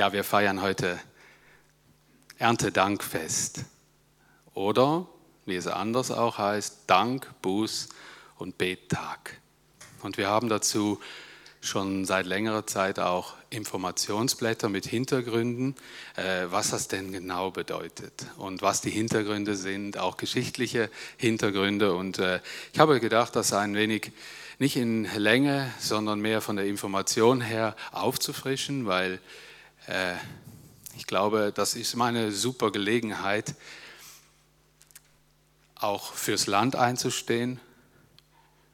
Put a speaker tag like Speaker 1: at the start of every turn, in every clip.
Speaker 1: Ja, wir feiern heute Erntedankfest. Oder, wie es anders auch heißt, Dank, Buß und Bettag. Und wir haben dazu schon seit längerer Zeit auch Informationsblätter mit Hintergründen, äh, was das denn genau bedeutet und was die Hintergründe sind, auch geschichtliche Hintergründe. Und äh, ich habe gedacht, das ein wenig nicht in Länge, sondern mehr von der Information her aufzufrischen, weil äh, ich glaube, das ist meine super Gelegenheit, auch fürs Land einzustehen,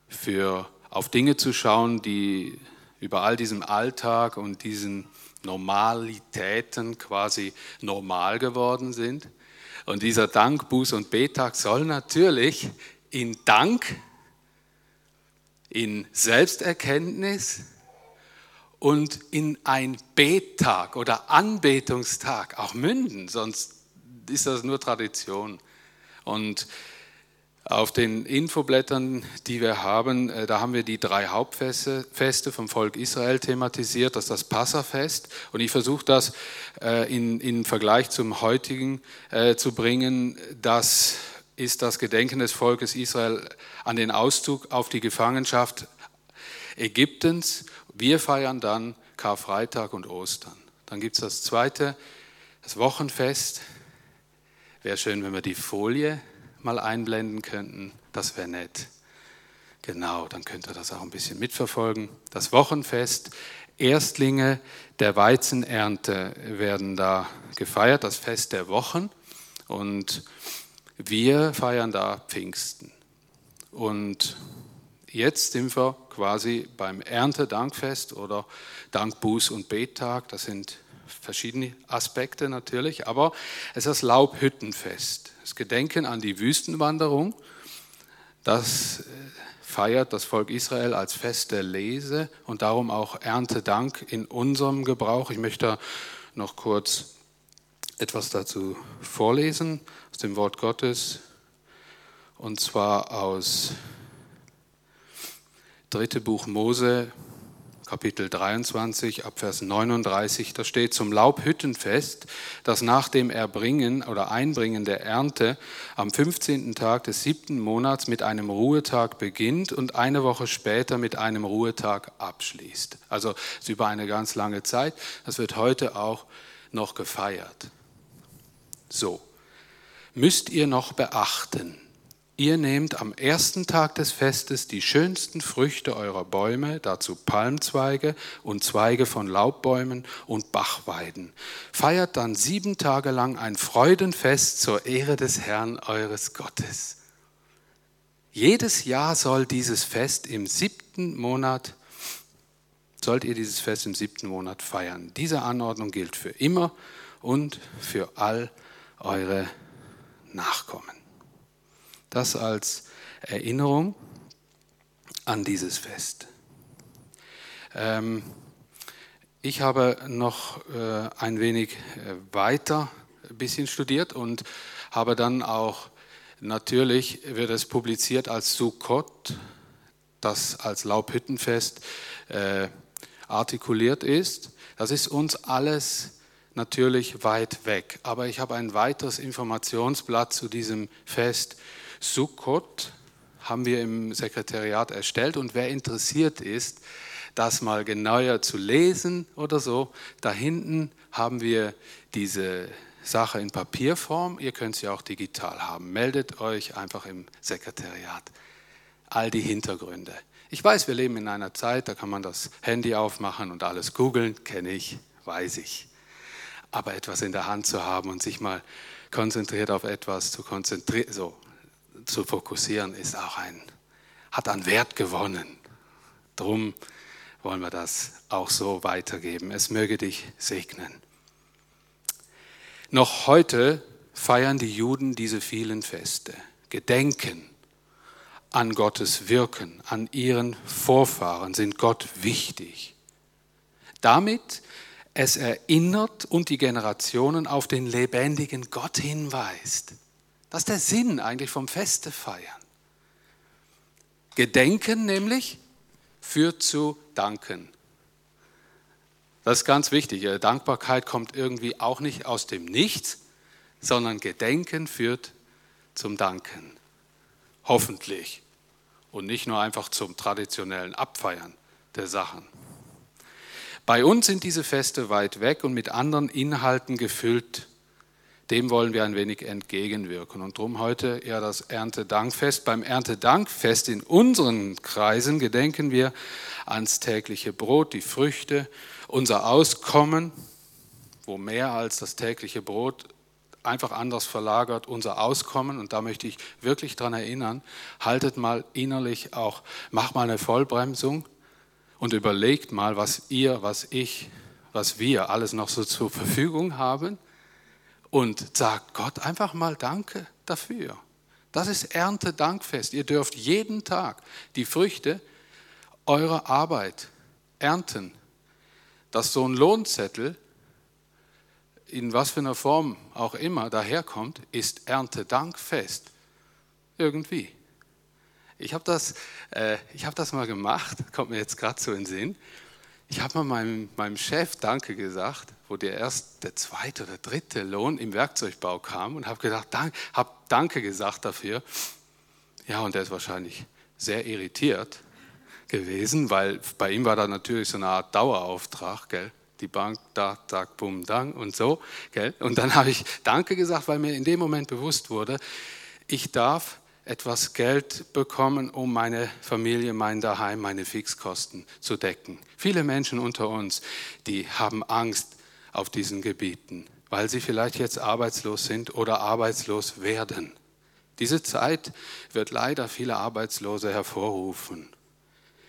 Speaker 1: für auf Dinge zu schauen, die über all diesem Alltag und diesen Normalitäten quasi normal geworden sind. Und dieser Dank, Buß- und Betag soll natürlich in Dank, in Selbsterkenntnis und in ein Bettag oder Anbetungstag auch münden, sonst ist das nur Tradition. Und auf den Infoblättern, die wir haben, äh, da haben wir die drei Hauptfeste vom Volk Israel thematisiert. Das ist das Passafest. Und ich versuche das äh, in, in Vergleich zum heutigen äh, zu bringen. Das ist das Gedenken des Volkes Israel an den Auszug auf die Gefangenschaft Ägyptens. Wir feiern dann Karfreitag und Ostern. Dann gibt es das zweite, das Wochenfest. Wäre schön, wenn wir die Folie mal einblenden könnten, das wäre nett. Genau, dann könnt ihr das auch ein bisschen mitverfolgen. Das Wochenfest, Erstlinge der Weizenernte werden da gefeiert, das Fest der Wochen. Und wir feiern da Pfingsten. Und jetzt sind wir quasi beim Erntedankfest oder Dankbuß- und Bettag. Das sind verschiedene Aspekte natürlich, aber es ist das Laubhüttenfest das Gedenken an die Wüstenwanderung, das äh, feiert das Volk Israel als Fest der Lese und darum auch Erntedank in unserem Gebrauch. Ich möchte noch kurz etwas dazu vorlesen aus dem Wort Gottes und zwar aus 3. Buch Mose, Kapitel 23 ab Vers 39, da steht zum Laubhüttenfest, das nach dem Erbringen oder Einbringen der Ernte am 15. Tag des siebten Monats mit einem Ruhetag beginnt und eine Woche später mit einem Ruhetag abschließt. Also es ist über eine ganz lange Zeit. Das wird heute auch noch gefeiert. So, müsst ihr noch beachten, Ihr nehmt am ersten Tag des Festes die schönsten Früchte eurer Bäume, dazu Palmzweige und Zweige von Laubbäumen und Bachweiden. Feiert dann sieben Tage lang ein Freudenfest zur Ehre des Herrn eures Gottes. Jedes Jahr soll dieses Fest im siebten Monat, sollt ihr dieses Fest im siebten Monat feiern. Diese Anordnung gilt für immer und für all eure Nachkommen. Das als Erinnerung an dieses Fest. Ähm, ich habe noch äh, ein wenig äh, weiter ein bisschen studiert und habe dann auch, natürlich wird es publiziert als Sukkot, das als Laubhüttenfest äh, artikuliert ist. Das ist uns alles natürlich weit weg. Aber ich habe ein weiteres Informationsblatt zu diesem Fest Sukkot haben wir im Sekretariat erstellt und wer interessiert ist, das mal genauer zu lesen oder so, da hinten haben wir diese Sache in Papierform. Ihr könnt sie auch digital haben. Meldet euch einfach im Sekretariat. All die Hintergründe. Ich weiß, wir leben in einer Zeit, da kann man das Handy aufmachen und alles googeln, kenne ich, weiß ich. Aber etwas in der Hand zu haben und sich mal konzentriert auf etwas zu konzentrieren, so zu fokussieren, ist auch ein, hat an Wert gewonnen. Drum wollen wir das auch so weitergeben. Es möge dich segnen. Noch heute feiern die Juden diese vielen Feste, gedenken an Gottes Wirken, an ihren Vorfahren, sind Gott wichtig. Damit es erinnert und die Generationen auf den lebendigen Gott hinweist. Das ist der Sinn eigentlich vom Feste feiern. Gedenken nämlich führt zu Danken. Das ist ganz wichtig. Dankbarkeit kommt irgendwie auch nicht aus dem Nichts, sondern Gedenken führt zum Danken. Hoffentlich. Und nicht nur einfach zum traditionellen Abfeiern der Sachen. Bei uns sind diese Feste weit weg und mit anderen Inhalten gefüllt. Dem wollen wir ein wenig entgegenwirken. Und darum heute eher das Erntedankfest. Beim Erntedankfest in unseren Kreisen gedenken wir ans tägliche Brot, die Früchte, unser Auskommen, wo mehr als das tägliche Brot einfach anders verlagert, unser Auskommen. Und da möchte ich wirklich daran erinnern, haltet mal innerlich auch, macht mal eine Vollbremsung und überlegt mal, was ihr, was ich, was wir alles noch so zur Verfügung haben und sagt Gott einfach mal Danke dafür. Das ist Erntedankfest. Ihr dürft jeden Tag die Früchte eurer Arbeit ernten. Dass so ein Lohnzettel in was für einer Form auch immer daherkommt, ist Erntedankfest. Irgendwie. Ich habe das, äh, hab das mal gemacht, kommt mir jetzt gerade so in den Sinn. Ich habe mal meinem, meinem Chef Danke gesagt, wo der erst der zweite oder dritte Lohn im Werkzeugbau kam und habe gedacht, dank, habe Danke gesagt dafür. Ja, und der ist wahrscheinlich sehr irritiert gewesen, weil bei ihm war da natürlich so eine Art Dauerauftrag, gell? Die Bank, da, zack, bum, dang und so, gell? Und dann habe ich Danke gesagt, weil mir in dem Moment bewusst wurde, ich darf etwas Geld bekommen, um meine Familie, mein Daheim, meine Fixkosten zu decken. Viele Menschen unter uns, die haben Angst auf diesen Gebieten, weil sie vielleicht jetzt arbeitslos sind oder arbeitslos werden. Diese Zeit wird leider viele Arbeitslose hervorrufen.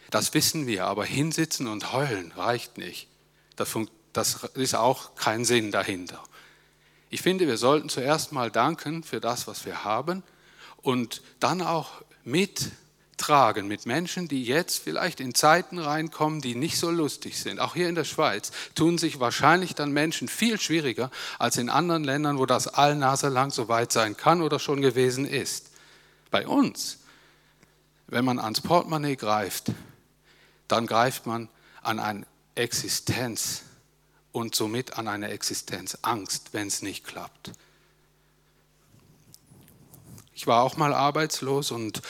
Speaker 1: Das wissen wir, aber hinsitzen und heulen reicht nicht. Das ist auch kein Sinn dahinter. Ich finde, wir sollten zuerst mal danken für das, was wir haben und dann auch mittragen mit Menschen, die jetzt vielleicht in Zeiten reinkommen, die nicht so lustig sind. Auch hier in der Schweiz tun sich wahrscheinlich dann Menschen viel schwieriger als in anderen Ländern, wo das allnase lang so weit sein kann oder schon gewesen ist. Bei uns, wenn man ans Portemonnaie greift, dann greift man an eine Existenz und somit an eine Existenzangst, wenn es nicht klappt. Ich war auch mal arbeitslos und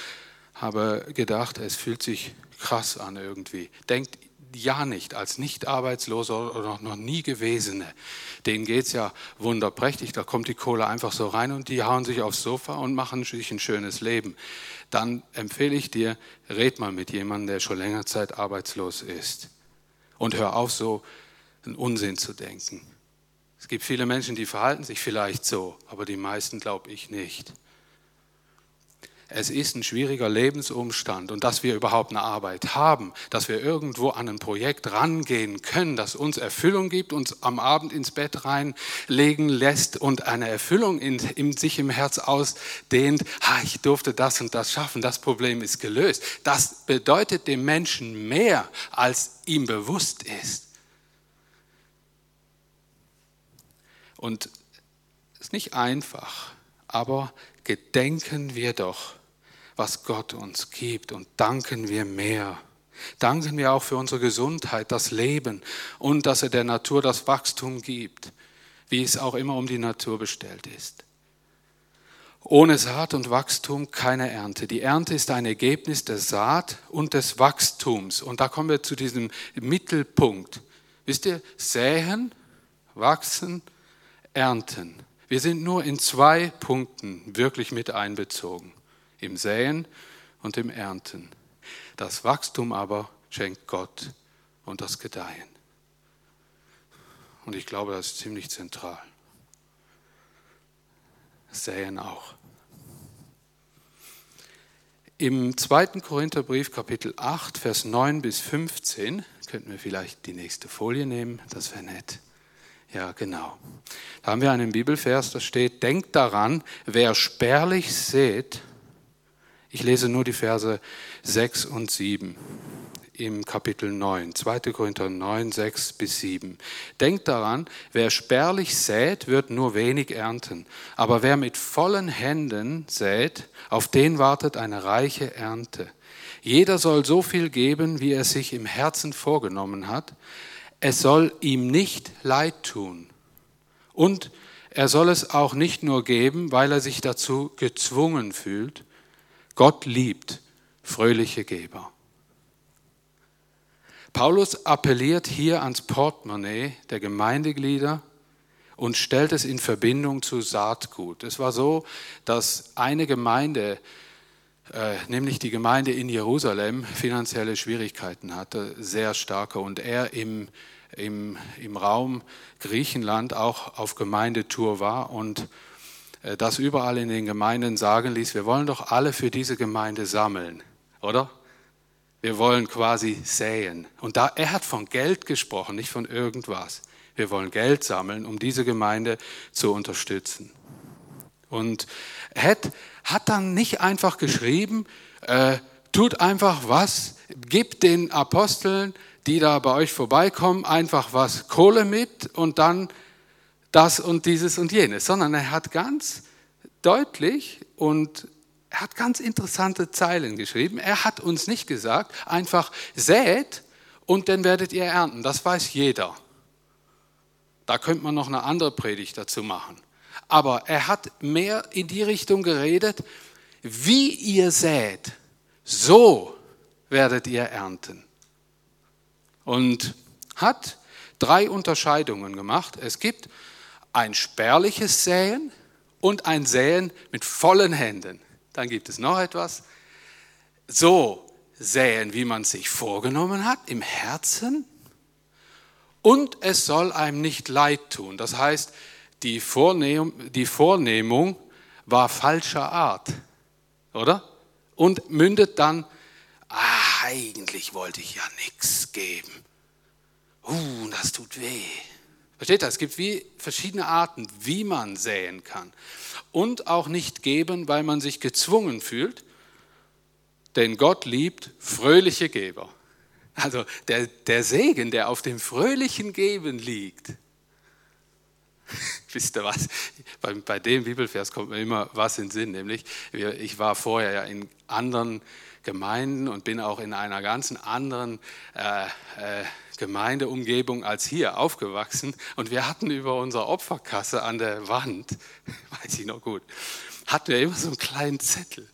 Speaker 1: habe gedacht, es fühlt sich krass an irgendwie. Denkt ja nicht als nicht arbeitsloser oder noch nie gewesene. Denen geht es ja wunderprächtig. Da kommt die Kohle einfach so rein und die hauen sich aufs Sofa und machen sich ein schönes Leben. Dann empfehle ich dir, red mal mit jemandem, der schon länger Zeit arbeitslos ist. Und hör auf, so einen Unsinn zu denken. Es gibt viele Menschen, die verhalten sich vielleicht so, aber die meisten glaube ich nicht es ist ein schwieriger Lebensumstand und dass wir überhaupt eine Arbeit haben, dass wir irgendwo an ein Projekt rangehen können, das uns Erfüllung gibt, uns am Abend ins Bett reinlegen lässt und eine Erfüllung in, in sich im Herz ausdehnt, ha, ich durfte das und das schaffen, das Problem ist gelöst. Das bedeutet dem Menschen mehr, als ihm bewusst ist. Und es ist nicht einfach, aber gedenken wir doch was Gott uns gibt und danken wir mehr. Danken wir auch für unsere Gesundheit, das Leben und dass er der Natur das Wachstum gibt, wie es auch immer um die Natur bestellt ist. Ohne Saat und Wachstum keine Ernte. Die Ernte ist ein Ergebnis der Saat und des Wachstums. Und da kommen wir zu diesem Mittelpunkt. Wisst ihr, säen, wachsen, ernten. Wir sind nur in zwei Punkten wirklich mit einbezogen im Säen und im Ernten. Das Wachstum aber schenkt Gott und das Gedeihen. Und ich glaube, das ist ziemlich zentral. Säen auch. Im 2. Korintherbrief Kapitel 8, Vers 9 bis 15, könnten wir vielleicht die nächste Folie nehmen, das wäre nett. Ja, genau. Da haben wir einen Bibelvers, da steht, denkt daran, wer spärlich sät, ich lese nur die Verse 6 und 7 im Kapitel 9, 2. Korinther 9, 6 bis 7. Denkt daran, wer spärlich sät, wird nur wenig ernten. Aber wer mit vollen Händen sät, auf den wartet eine reiche Ernte. Jeder soll so viel geben, wie er sich im Herzen vorgenommen hat. es soll ihm nicht leid tun. Und er soll es auch nicht nur geben, weil er sich dazu gezwungen fühlt. Gott liebt fröhliche Geber. Paulus appelliert hier ans Portemonnaie der Gemeindeglieder und stellt es in Verbindung zu Saatgut. Es war so, dass eine Gemeinde, äh, nämlich die Gemeinde in Jerusalem, finanzielle Schwierigkeiten hatte, sehr starke, und er im, im, im Raum Griechenland auch auf Gemeindetour war und das überall in den Gemeinden sagen ließ, wir wollen doch alle für diese Gemeinde sammeln, oder? Wir wollen quasi säen. Und da, er hat von Geld gesprochen, nicht von irgendwas. Wir wollen Geld sammeln, um diese Gemeinde zu unterstützen. Und er hat, dann nicht einfach geschrieben, äh, tut einfach was, gebt den Aposteln, die da bei euch vorbeikommen, einfach was Kohle mit und dann das und dieses und jenes, sondern er hat ganz deutlich und er hat ganz interessante Zeilen geschrieben. Er hat uns nicht gesagt, einfach sät und dann werdet ihr ernten. Das weiß jeder. Da könnte man noch eine andere Predigt dazu machen. Aber er hat mehr in die Richtung geredet, wie ihr sät, so werdet ihr ernten. Und hat drei Unterscheidungen gemacht. Es gibt ein spärliches Säen und ein Säen mit vollen Händen. Dann gibt es noch etwas. So säen, wie man sich vorgenommen hat, im Herzen. Und es soll einem nicht leid tun. Das heißt, die, Vornehm, die Vornehmung war falscher Art, oder? Und mündet dann, ah, eigentlich wollte ich ja nichts geben. Uh, das tut weh. Versteht ihr? Es gibt wie verschiedene Arten, wie man säen kann und auch nicht geben, weil man sich gezwungen fühlt, denn Gott liebt fröhliche Geber. Also der, der Segen, der auf dem fröhlichen Geben liegt. Wisst ihr was? Bei, bei, dem Bibelvers kommt mir immer was in den Sinn, nämlich ich war vorher ja in anderen Gemeinden und bin auch in einer ganzen anderen äh, äh, Gemeindeumgebung als hier aufgewachsen und wir hatten über unsere Opferkasse an der Wand, weiß ich noch gut, hatten wir immer so einen kleinen Zettel.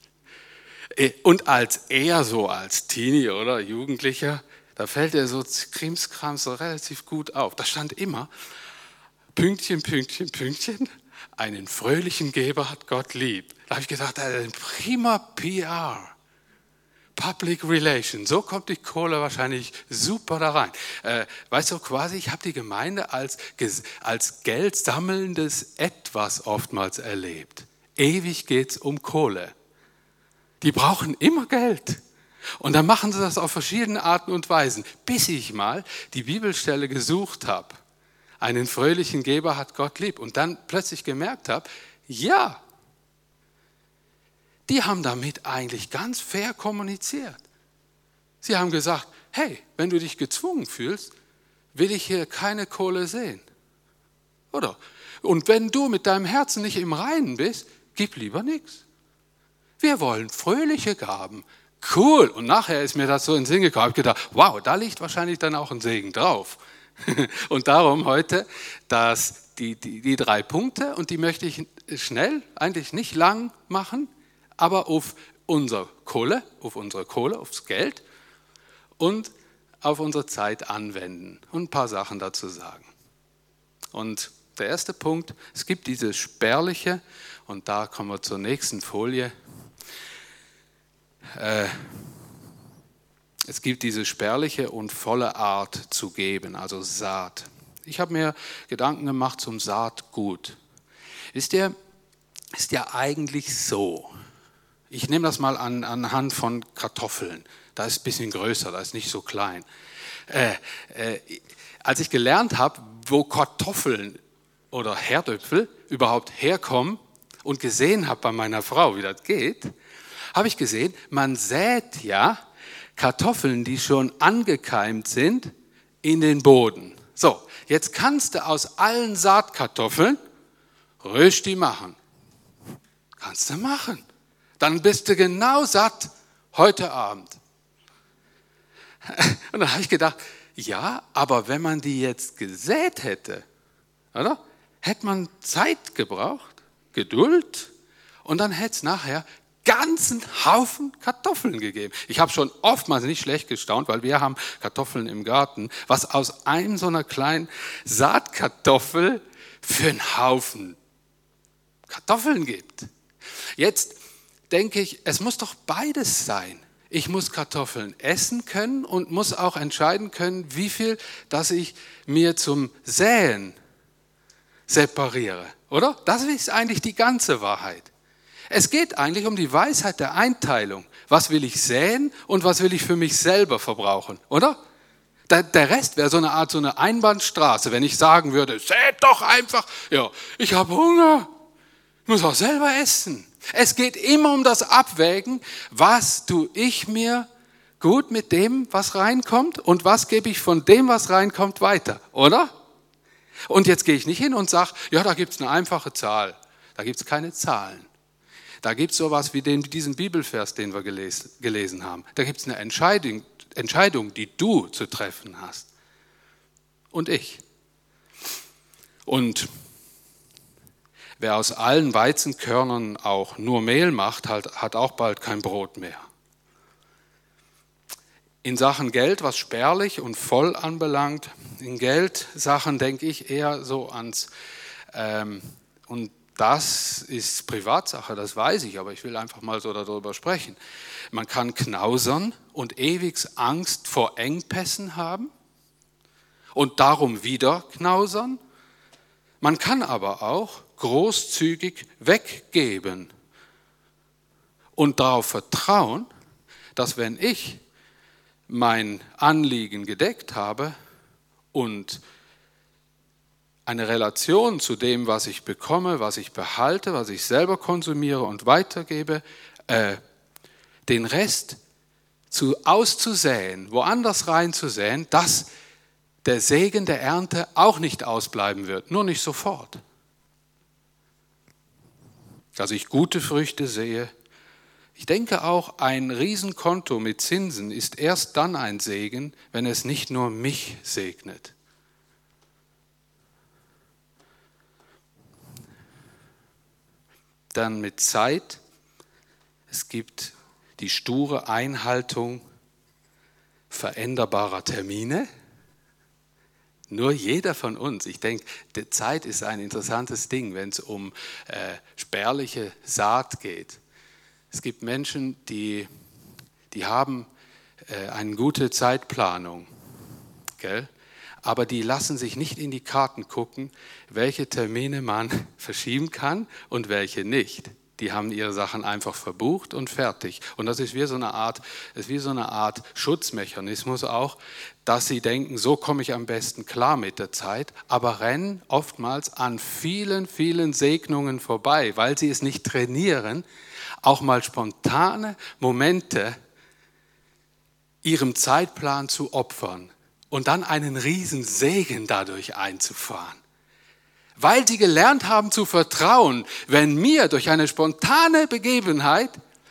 Speaker 1: Äh, und als er so als Teenie oder Jugendlicher, da fällt er so Krimskrams so relativ gut auf. Da stand immer Pünktchen, Pünktchen, Pünktchen, einen fröhlichen Geber hat Gott lieb. Da habe ich gedacht, ein prima PR. Public Relations. So kommt die Kohle wahrscheinlich super da rein. Äh, weißt du, quasi, ich habe die Gemeinde als, als Geld sammelndes Etwas oftmals erlebt. Ewig geht es um Kohle. Die brauchen immer Geld. Und dann machen sie das auf verschiedene Arten und Weisen, bis ich mal die Bibelstelle gesucht habe. Einen fröhlichen Geber hat Gott lieb. Und dann plötzlich gemerkt habe, ja, die haben damit eigentlich ganz fair kommuniziert. Sie haben gesagt, hey, wenn du dich gezwungen fühlst, will ich hier keine Kohle sehen. Oder? Und wenn du mit deinem Herzen nicht im Reinen bist, gib lieber nichts. Wir wollen fröhliche Gaben. Cool. Und nachher ist mir das so in den Sinn gekommen. Ich habe gedacht, wow, da liegt wahrscheinlich dann auch ein Segen drauf. Und darum heute dass die, die, die drei Punkte, und die möchte ich schnell, eigentlich nicht lang machen aber auf unsere Kohle, auf unsere Kohle, aufs Geld und auf unsere Zeit anwenden und ein paar Sachen dazu sagen. Und der erste Punkt, es gibt diese spärliche, und da kommen wir zur nächsten Folie. Äh, es gibt diese spärliche und volle Art zu geben, also Saat. Ich habe mir Gedanken gemacht zum Saatgut. Ist ja, ist ja eigentlich so, ich nehme das mal an, anhand von Kartoffeln. Da ist ein bisschen größer, da ist nicht so klein. Äh, äh, als ich gelernt habe, wo Kartoffeln oder Herdöpfel überhaupt herkommen und gesehen habe bei meiner Frau, wie das geht, habe ich gesehen, man sät ja Kartoffeln, die schon angekeimt sind, in den Boden. So, jetzt kannst du aus allen Saatkartoffeln Rösti machen. Kannst du machen dann bist du genau satt heute Abend. Und dann habe ich gedacht, ja, aber wenn man die jetzt gesät hätte, oder? Hätte man Zeit gebraucht, Geduld und dann hätte es nachher ganzen Haufen Kartoffeln gegeben. Ich habe schon oftmals nicht schlecht gestaunt, weil wir haben Kartoffeln im Garten, was aus einem so einer kleinen Saatkartoffel für einen Haufen Kartoffeln gibt. Jetzt denke ich, es muss doch beides sein. Ich muss Kartoffeln essen können und muss auch entscheiden können, wie viel, dass ich mir zum Säen separiere, oder? Das ist eigentlich die ganze Wahrheit. Es geht eigentlich um die Weisheit der Einteilung. Was will ich säen und was will ich für mich selber verbrauchen, oder? Der Rest wäre so eine Art, so eine Einbahnstraße, wenn ich sagen würde, sät doch einfach, ja, ich habe Hunger, ich muss auch selber essen. Es geht immer um das Abwägen, was tue ich mir gut mit dem, was reinkommt und was gebe ich von dem, was reinkommt, weiter, oder? Und jetzt gehe ich nicht hin und sage, ja, da gibt es eine einfache Zahl. Da gibt es keine Zahlen. Da gibt es sowas wie den, diesen Bibelvers, den wir gelesen, gelesen haben. Da gibt es eine Entscheidung, Entscheidung, die du zu treffen hast. Und ich. Und wer aus allen Weizenkörnern auch nur Mehl macht, hat, auch bald kein Brot mehr. In Sachen Geld, was spärlich und voll anbelangt, in Geldsachen denke ich eher so ans, ähm, und das ist Privatsache, das weiß ich, aber ich will einfach mal so darüber sprechen. Man kann knausern und ewig Angst vor Engpässen haben und darum wieder knausern. Man kann aber auch großzügig weggeben und darauf vertrauen, dass wenn ich mein Anliegen gedeckt habe und eine Relation zu dem, was ich bekomme, was ich behalte, was ich selber konsumiere und weitergebe, äh, den Rest zu, auszusäen, woanders reinzusäen, dass der Segen der Ernte auch nicht ausbleiben wird, nur nicht sofort. Dass ich gute Früchte sehe, ich denke auch, ein Riesenkonto mit Zinsen ist erst dann ein Segen, wenn es nicht nur mich segnet. Dann mit Zeit. Es gibt die sture Einhaltung veränderbarer Termine. Nur jeder von uns, ich denke, die Zeit ist ein interessantes Ding, wenn es um äh, spärliche Saat geht. Es gibt Menschen, die, die haben äh, eine gute Zeitplanung, gell? aber die lassen sich nicht in die Karten gucken, welche Termine man verschieben kann und welche nicht. Die haben ihre Sachen einfach verbucht und fertig. Und das ist wie so eine Art, ist wie so eine Art Schutzmechanismus auch, dass sie denken, so komme ich am besten klar mit der Zeit, aber rennen oftmals an vielen, vielen Segnungen vorbei, weil sie es nicht trainieren, auch mal spontane Momente ihrem Zeitplan zu opfern und dann einen riesen Segen dadurch einzufahren. Weil sie gelernt haben zu vertrauen, wenn mir durch eine spontane Begebenheit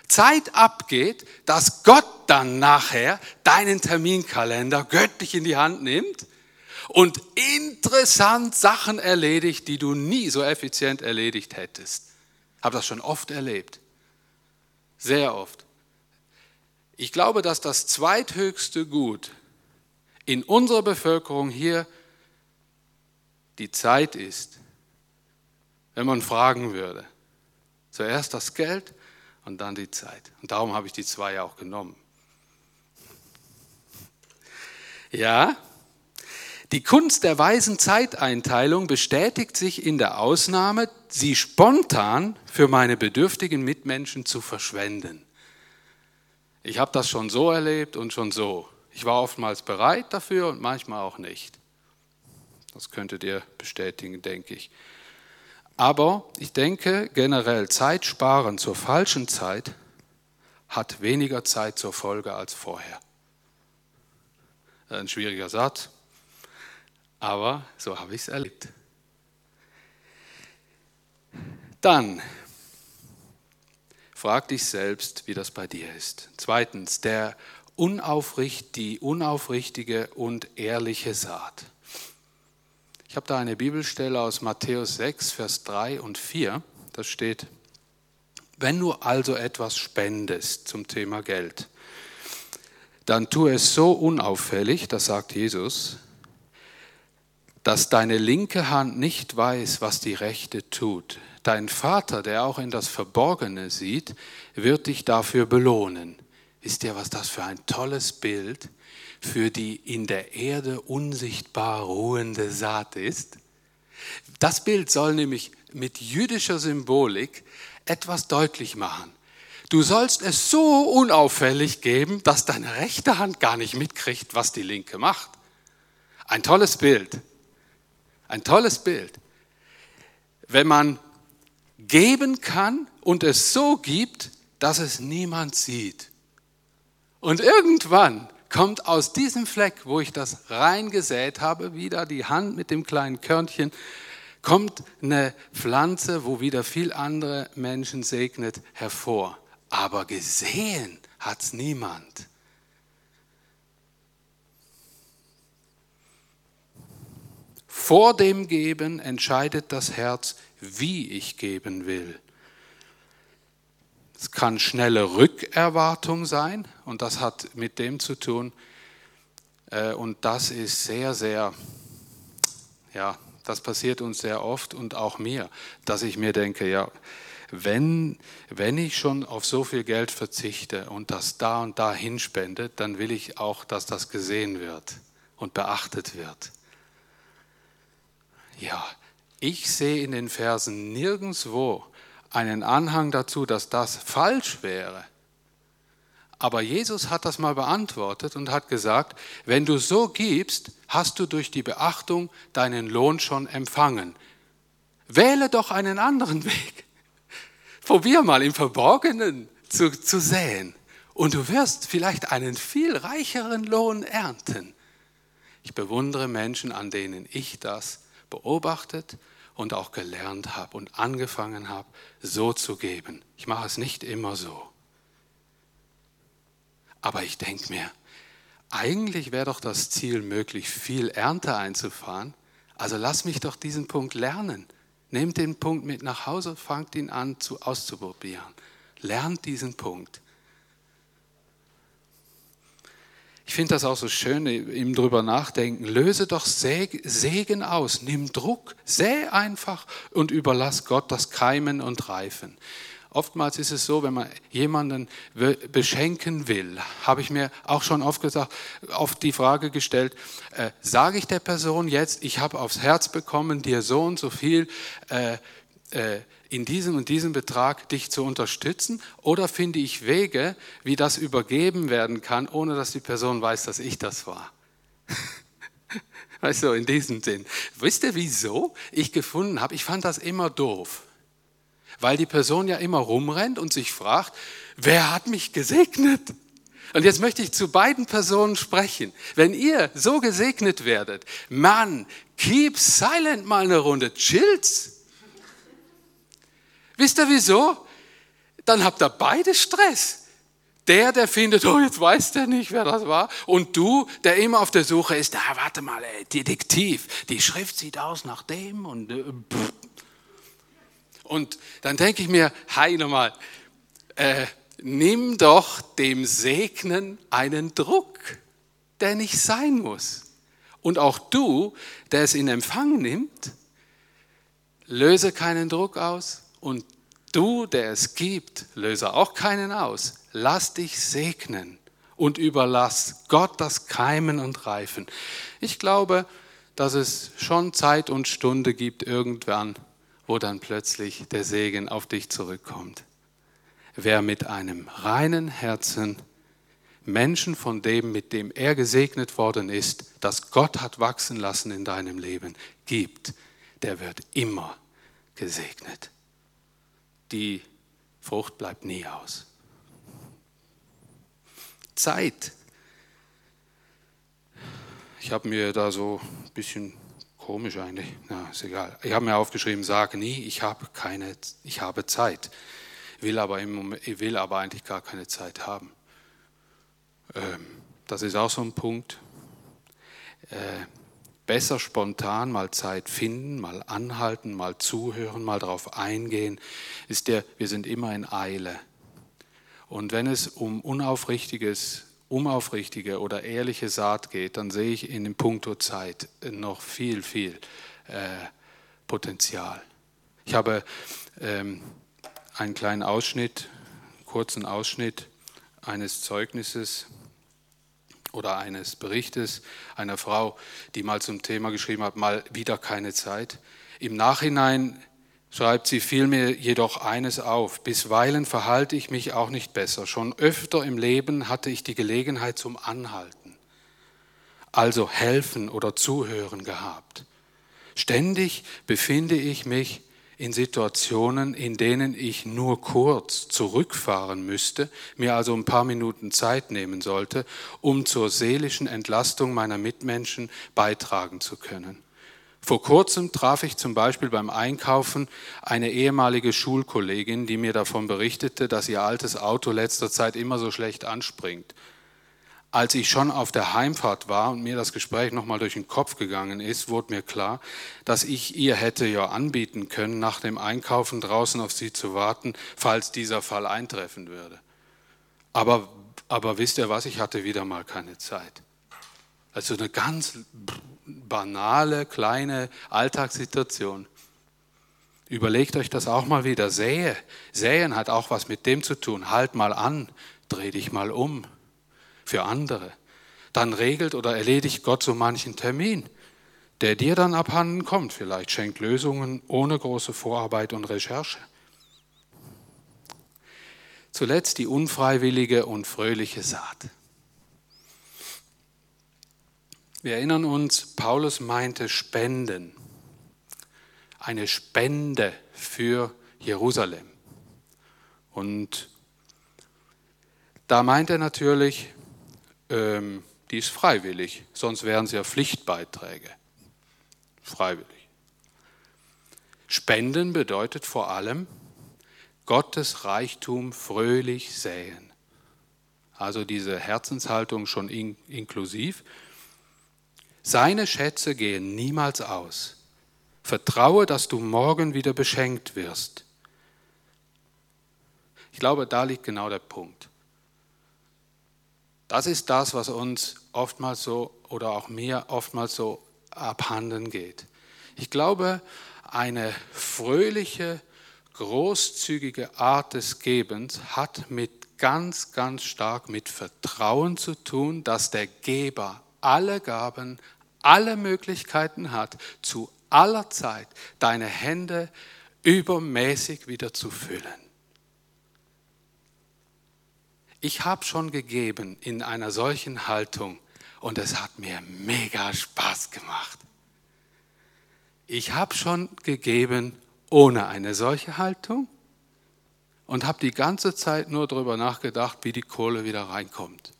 Speaker 1: Zeit abgeht, dass Gott dann nachher deinen Terminkalender göttlich in die Hand nimmt und interessant Sachen erledigt, die du nie so effizient erledigt hättest. Habe das schon oft erlebt. Sehr oft. Ich glaube, dass das zweithöchste Gut in unserer Bevölkerung hier die Zeit ist, wenn man fragen würde. Zuerst das Geld und dann die Zeit. Und darum habe ich die zwei auch genommen. Ja, die Kunst der weisen Zeiteinteilung bestätigt sich in der Ausnahme, sie spontan für meine bedürftigen Mitmenschen zu verschwenden. Ich habe das schon so erlebt und schon so. Ich war oftmals bereit dafür und manchmal auch nicht. Das könntet ihr bestätigen, denke ich. Aber ich denke generell, Zeit sparen zur falschen Zeit hat weniger Zeit zur Folge als vorher. Ein schwieriger Satz, aber so habe ich es erlebt. Dann frag dich selbst, wie das bei dir ist. Zweitens, der unaufricht, die unaufrichtige und ehrliche Saat. Ich habe da eine Bibelstelle aus Matthäus 6, Vers 3 und 4. Da steht, wenn du also etwas spendest zum Thema Geld, dann tu es so unauffällig, das sagt Jesus, dass deine linke Hand nicht weiß, was die rechte tut. Dein Vater, der auch in das Verborgene sieht, wird dich dafür belohnen. Wisst ihr, was das für ein tolles Bild für die in der Erde unsichtbar ruhende Saat ist? Das Bild soll nämlich mit jüdischer Symbolik etwas deutlich machen. Du sollst es so unauffällig geben, dass deine rechte Hand gar nicht mitkriegt, was die linke macht. Ein tolles Bild. Ein tolles Bild. Wenn man geben kann und es so gibt, dass es niemand sieht. Und irgendwann kommt aus diesem Fleck, wo ich das reingesät habe, wieder die Hand mit dem kleinen Körnchen, kommt eine Pflanze, wo wieder viel andere Menschen segnet, hervor. Aber gesehen hat es niemand. Vor dem Geben entscheidet das Herz, wie ich geben will. Es kann schnelle Rückerwartung sein und das hat mit dem zu tun. Äh, und das ist sehr, sehr, ja, das passiert uns sehr oft und auch mir, dass ich mir denke, ja, wenn, wenn ich schon auf so viel Geld verzichte und das da und da hinspende, dann will ich auch, dass das gesehen wird und beachtet wird. Ja, ich sehe in den Versen nirgendwo einen Anhang dazu, dass das falsch wäre. Aber Jesus hat das mal beantwortet und hat gesagt, wenn du so gibst, hast du durch die Beachtung deinen Lohn schon empfangen. Wähle doch einen anderen Weg. Probier mal im Verborgenen zu, zu säen und du wirst vielleicht einen viel reicheren Lohn ernten. Ich bewundere Menschen, an denen ich das beobachtet und auch gelernt habe und angefangen habe, so zu geben. Ich mache es nicht immer so. Aber ich denke mir, eigentlich wäre doch das Ziel, möglich viel Ernte einzufahren. Also lass mich doch diesen Punkt lernen. Nehmt den Punkt mit nach Hause, fangt ihn an zu, auszuprobieren. Lernt diesen Punkt. Ich finde das auch so schön, ihm drüber nachdenken. Löse doch Segen aus, nimm Druck, säh einfach und überlass Gott das Keimen und Reifen. Oftmals ist es so, wenn man jemanden beschenken will, habe ich mir auch schon oft gesagt, oft die Frage gestellt, äh, sage ich der Person jetzt, ich habe aufs Herz bekommen, dir so und so viel äh, äh, in diesem und diesem Betrag dich zu unterstützen oder finde ich Wege, wie das übergeben werden kann, ohne dass die Person weiß, dass ich das war? Weißt du, in diesem Sinn. Wisst ihr, wieso ich gefunden habe? Ich fand das immer doof. Weil die Person ja immer rumrennt und sich fragt, wer hat mich gesegnet? Und jetzt möchte ich zu beiden Personen sprechen. Wenn ihr so gesegnet werdet, Mann, keep silent mal eine Runde, chillt's. Wisst ihr wieso? Dann habt ihr beide Stress. Der, der findet, oh, jetzt weiß der nicht, wer das war. Und du, der immer auf der Suche ist, ah, warte mal, ey, Detektiv, die Schrift sieht aus nach dem und äh, Und dann denke ich mir, hi nochmal, äh, nimm doch dem Segnen einen Druck, der nicht sein muss. Und auch du, der es in Empfang nimmt, löse keinen Druck aus, und du, der es gibt, löse auch keinen aus. Lass dich segnen und überlass Gott das Keimen und Reifen. Ich glaube, dass es schon Zeit und Stunde gibt irgendwann, wo dann plötzlich der Segen auf dich zurückkommt. Wer mit einem reinen Herzen Menschen von dem, mit dem er gesegnet worden ist, das Gott hat wachsen lassen in deinem Leben, gibt, der wird immer gesegnet die Frucht bleibt nie aus. Zeit. Ich habe mir da so ein bisschen komisch eigentlich, na, ist egal. Ich habe mir aufgeschrieben, sage nie, ich habe keine, ich habe Zeit. Will aber im Moment, will aber eigentlich gar keine Zeit haben. Ähm, das ist auch so ein Punkt. Äh, besser spontan mal Zeit finden, mal anhalten, mal zuhören, mal darauf eingehen, ist der, wir sind immer in Eile. Und wenn es um unaufrichtiges, unaufrichtige oder ehrliche Saat geht, dann sehe ich in dem Punkto Zeit noch viel, viel äh, Potenzial. Ich habe ähm, einen kleinen Ausschnitt, kurzen Ausschnitt eines Zeugnisses oder eines Berichtes einer Frau, die mal zum Thema geschrieben hat, mal wieder keine Zeit. Im Nachhinein schreibt sie vielmehr jedoch eines auf, bisweilen verhalte ich mich auch nicht besser. Schon öfter im Leben hatte ich die Gelegenheit zum Anhalten, also helfen oder zuhören gehabt. Ständig befinde ich mich in Situationen, in denen ich nur kurz zurückfahren müsste, mir also ein paar Minuten Zeit nehmen sollte, um zur seelischen Entlastung meiner Mitmenschen beitragen zu können. Vor kurzem traf ich zum Beispiel beim Einkaufen eine ehemalige Schulkollegin, die mir davon berichtete, dass ihr altes Auto letzter Zeit immer so schlecht anspringt als ich schon auf der Heimfahrt war und mir das Gespräch nochmal durch den Kopf gegangen ist, wurde mir klar, dass ich ihr hätte ja anbieten können, nach dem Einkaufen draußen auf sie zu warten, falls dieser Fall eintreffen würde. Aber, aber wisst ihr was, ich hatte wieder mal keine Zeit. Also eine ganz banale, kleine Alltagssituation. Überlegt euch das auch mal wieder. Sähe. Säen hat auch was mit dem zu tun. Halt mal an, dreh dich mal um für andere, dann regelt oder erledigt Gott so manchen Termin, der dir dann abhanden kommt. Vielleicht schenkt Lösungen ohne große Vorarbeit und Recherche. Zuletzt die unfreiwillige und fröhliche Saat. Wir erinnern uns, Paulus meinte Spenden, eine Spende für Jerusalem. Und da meint er natürlich ähm, die ist freiwillig, sonst wären es ja Pflichtbeiträge. Freiwillig. Spenden bedeutet vor allem Gottes Reichtum fröhlich säen. Also diese Herzenshaltung schon in, inklusiv. Seine Schätze gehen niemals aus. Vertraue, dass du morgen wieder beschenkt wirst. Ich glaube, da liegt genau der Punkt. Das ist das, was uns oftmals so oder auch mir oftmals so abhanden geht. Ich glaube, eine fröhliche, großzügige Art des Gebens hat mit ganz, ganz stark mit Vertrauen zu tun, dass der Geber alle Gaben, alle Möglichkeiten hat, zu aller Zeit deine Hände übermäßig wieder zu füllen. Ich habe schon gegeben in einer solchen Haltung und es hat mir mega Spaß gemacht. Ich habe schon gegeben ohne eine solche Haltung und habe die ganze Zeit nur darüber nachgedacht, wie die Kohle wieder reinkommt.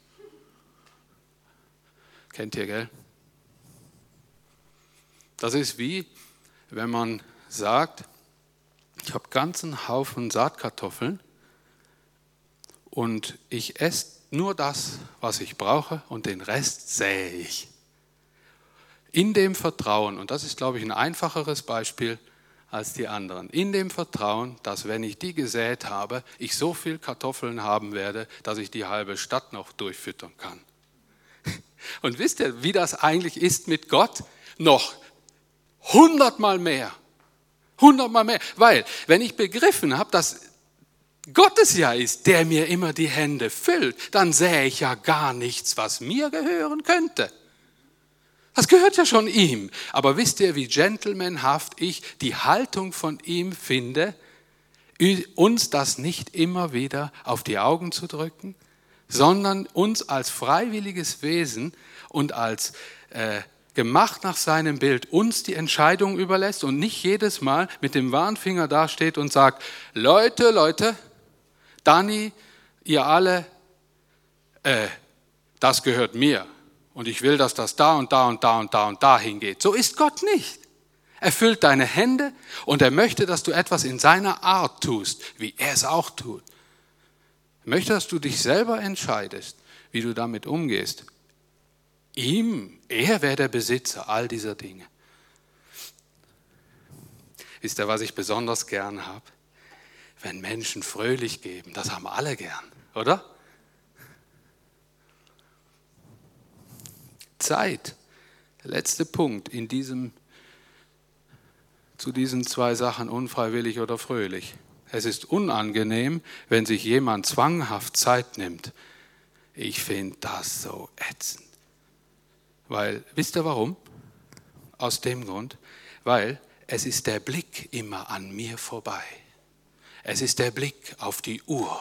Speaker 1: Kennt ihr, gell? Das ist wie, wenn man sagt, ich habe ganzen Haufen Saatkartoffeln und ich esse nur das, was ich brauche und den Rest sähe ich. In dem Vertrauen, und das ist, glaube ich, ein einfacheres Beispiel als die anderen, in dem Vertrauen, dass wenn ich die gesät habe, ich so viel Kartoffeln haben werde, dass ich die halbe Stadt noch durchfüttern kann. Und wisst ihr, wie das eigentlich ist mit Gott? Noch hundertmal mehr. Hundertmal mehr. Weil, wenn ich begriffen habe, dass Gottes ja ist, der mir immer die Hände füllt, dann sähe ich ja gar nichts, was mir gehören könnte. Das gehört ja schon ihm. Aber wisst ihr, wie gentlemanhaft ich die Haltung von ihm finde, uns das nicht immer wieder auf die Augen zu drücken, sondern uns als freiwilliges Wesen und als äh, gemacht nach seinem Bild uns die Entscheidung überlässt und nicht jedes Mal mit dem Warnfinger dasteht und sagt, Leute, Leute, Dani, ihr alle, äh, das gehört mir und ich will, dass das da und da und da und da und da hingeht. So ist Gott nicht. Er füllt deine Hände und er möchte, dass du etwas in seiner Art tust, wie er es auch tut. Er möchte, dass du dich selber entscheidest, wie du damit umgehst. Ihm, er wäre der Besitzer all dieser Dinge. Wisst ihr, was ich besonders gern habe? Wenn Menschen fröhlich geben, das haben alle gern, oder? Zeit. Der letzte Punkt in diesem, zu diesen zwei Sachen, unfreiwillig oder fröhlich. Es ist unangenehm, wenn sich jemand zwanghaft Zeit nimmt. Ich finde das so ätzend. Weil, wisst ihr warum? Aus dem Grund, weil es ist der Blick immer an mir vorbei. Es ist der Blick auf die Uhr.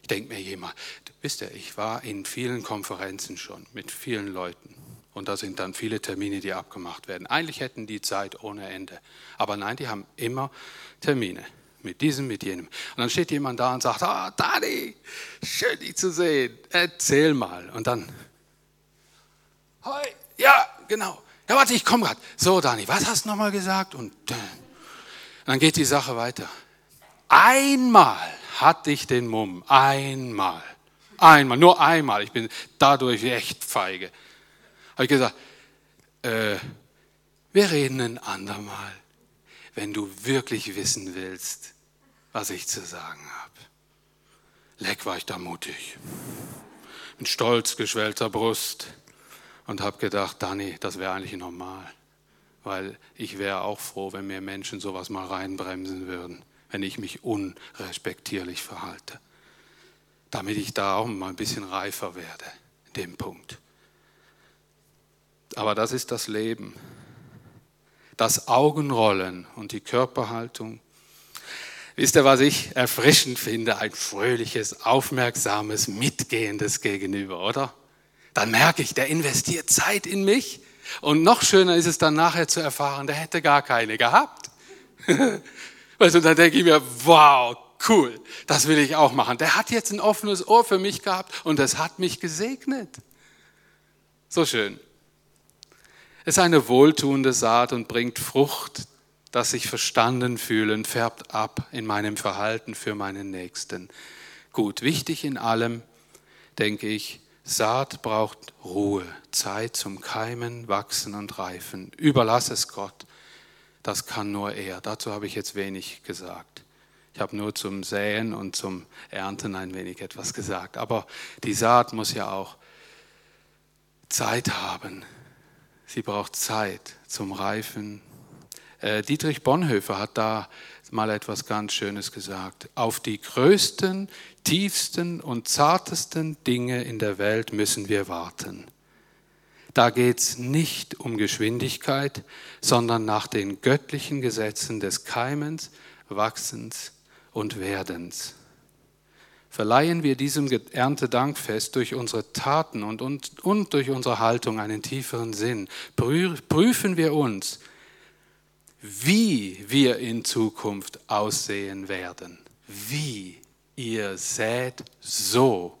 Speaker 1: Ich denke mir jemand, wisst ihr, ich war in vielen Konferenzen schon mit vielen Leuten. Und da sind dann viele Termine, die abgemacht werden. Eigentlich hätten die Zeit ohne Ende. Aber nein, die haben immer Termine. Mit diesem, mit jenem. Und dann steht jemand da und sagt, ah, oh, Dani, schön dich zu sehen. Erzähl mal. Und dann, hi, ja, genau. Ja, warte, ich komme gerade. So, Dani, was hast du nochmal gesagt? Und dann geht die Sache weiter. Einmal hatte ich den Mumm. Einmal. Einmal, nur einmal. Ich bin dadurch echt feige. Habe ich gesagt, äh, wir reden ein andermal, wenn du wirklich wissen willst, was ich zu sagen habe. Leck war ich da mutig. Mit stolz geschwellter Brust und habe gedacht, Dani, das wäre eigentlich normal. Weil ich wäre auch froh, wenn mir Menschen sowas mal reinbremsen würden, wenn ich mich unrespektierlich verhalte. Damit ich da auch mal ein bisschen reifer werde, in dem Punkt. Aber das ist das Leben. Das Augenrollen und die Körperhaltung. Wisst ihr, was ich erfrischend finde? Ein fröhliches, aufmerksames, mitgehendes Gegenüber, oder? Dann merke ich, der investiert Zeit in mich. Und noch schöner ist es dann nachher zu erfahren, der hätte gar keine gehabt. du, dann denke ich mir, wow, cool, das will ich auch machen. Der hat jetzt ein offenes Ohr für mich gehabt und es hat mich gesegnet. So schön. Es ist eine wohltuende Saat und bringt Frucht, das sich verstanden fühlen, färbt ab in meinem Verhalten für meinen Nächsten. Gut, wichtig in allem, denke ich, Saat braucht Ruhe, Zeit zum Keimen, Wachsen und Reifen. Überlass es Gott. Das kann nur er. Dazu habe ich jetzt wenig gesagt. Ich habe nur zum Säen und zum Ernten ein wenig etwas gesagt. Aber die Saat muss ja auch Zeit haben. Sie braucht Zeit zum Reifen. Äh, Dietrich Bonhoeffer hat da mal etwas ganz Schönes gesagt. Auf die größten, tiefsten und zartesten Dinge in der Welt müssen wir warten. Da geht es nicht um Geschwindigkeit, sondern nach den göttlichen Gesetzen des Keimens, Wachsens und Werdens. Verleihen wir diesem Erntedankfest durch unsere Taten und, und, und durch unsere Haltung einen tieferen Sinn. Prüfen wir uns, wie wir in Zukunft aussehen werden. Wie ihr sät, so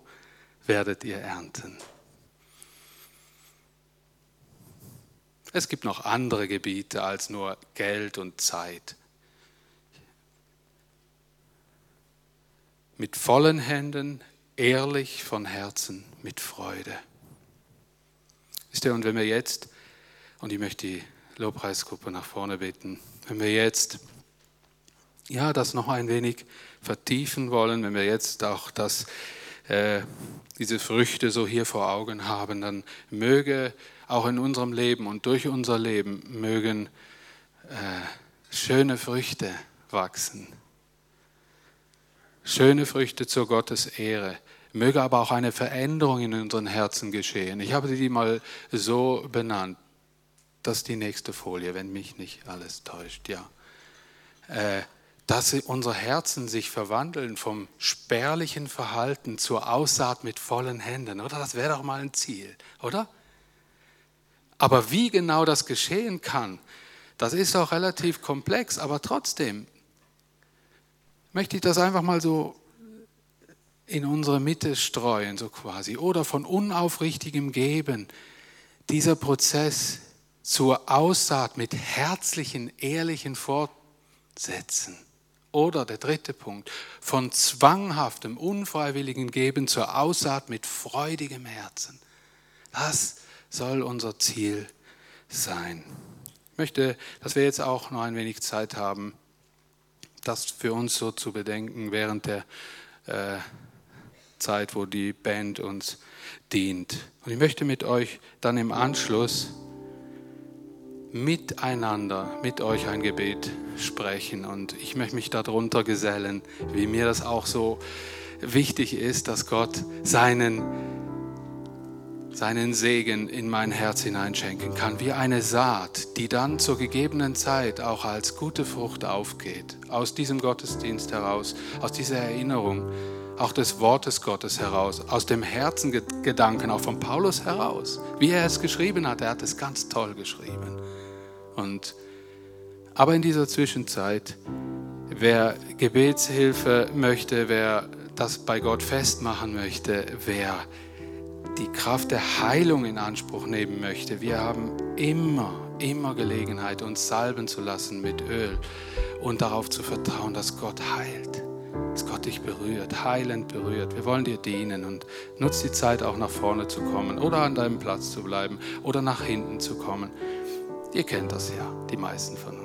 Speaker 1: werdet ihr ernten. Es gibt noch andere Gebiete als nur Geld und Zeit. Mit vollen Händen, ehrlich von Herzen, mit Freude. Wisst ihr, und wenn wir jetzt, und ich möchte die Lobpreisgruppe nach vorne bitten, wenn wir jetzt ja, das noch ein wenig vertiefen wollen, wenn wir jetzt auch das, äh, diese Früchte so hier vor Augen haben, dann möge auch in unserem Leben und durch unser Leben mögen äh, schöne Früchte wachsen. Schöne Früchte zur Gottes Ehre. Möge aber auch eine Veränderung in unseren Herzen geschehen. Ich habe die mal so benannt. Das ist die nächste Folie, wenn mich nicht alles täuscht, ja. Äh, dass unsere Herzen sich verwandeln vom spärlichen Verhalten zur Aussaat mit vollen Händen, oder? Das wäre doch mal ein Ziel, oder? Aber wie genau das geschehen kann, das ist auch relativ komplex, aber trotzdem möchte ich das einfach mal so in unsere Mitte streuen, so quasi, oder von unaufrichtigem Geben. Dieser Prozess zur Aussaat mit herzlichen, ehrlichen Fortsetzen Oder der dritte Punkt, von zwanghaftem, unfreiwilligen Geben zur Aussaat mit freudigem Herzen. Das soll unser Ziel sein. Ich möchte, dass wir jetzt auch noch ein wenig Zeit haben, das für uns so zu bedenken während der äh, Zeit, wo die Band uns dient. Und ich möchte mit euch dann im Anschluss miteinander mit euch ein Gebet sprechen. Und ich möchte mich darunter gesellen, wie mir das auch so wichtig ist, dass Gott seinen, seinen Segen in mein Herz hineinschenken kann, wie eine Saat, die dann zur gegebenen Zeit auch als gute Frucht aufgeht, aus diesem Gottesdienst heraus, aus dieser Erinnerung auch des Wortes Gottes heraus, aus dem Herzengedanken, auch von Paulus heraus. Wie er es geschrieben hat, er hat es ganz toll geschrieben. Und, aber in dieser Zwischenzeit, wer Gebetshilfe möchte, wer das bei Gott festmachen möchte, wer die Kraft der Heilung in Anspruch nehmen möchte, wir haben immer, immer Gelegenheit, uns salben zu lassen mit Öl und darauf zu vertrauen, dass Gott heilt dass Gott dich berührt, heilend berührt. Wir wollen dir dienen und nutz die Zeit auch nach vorne zu kommen oder an deinem Platz zu bleiben oder nach hinten zu kommen. Ihr kennt das ja, die meisten von uns.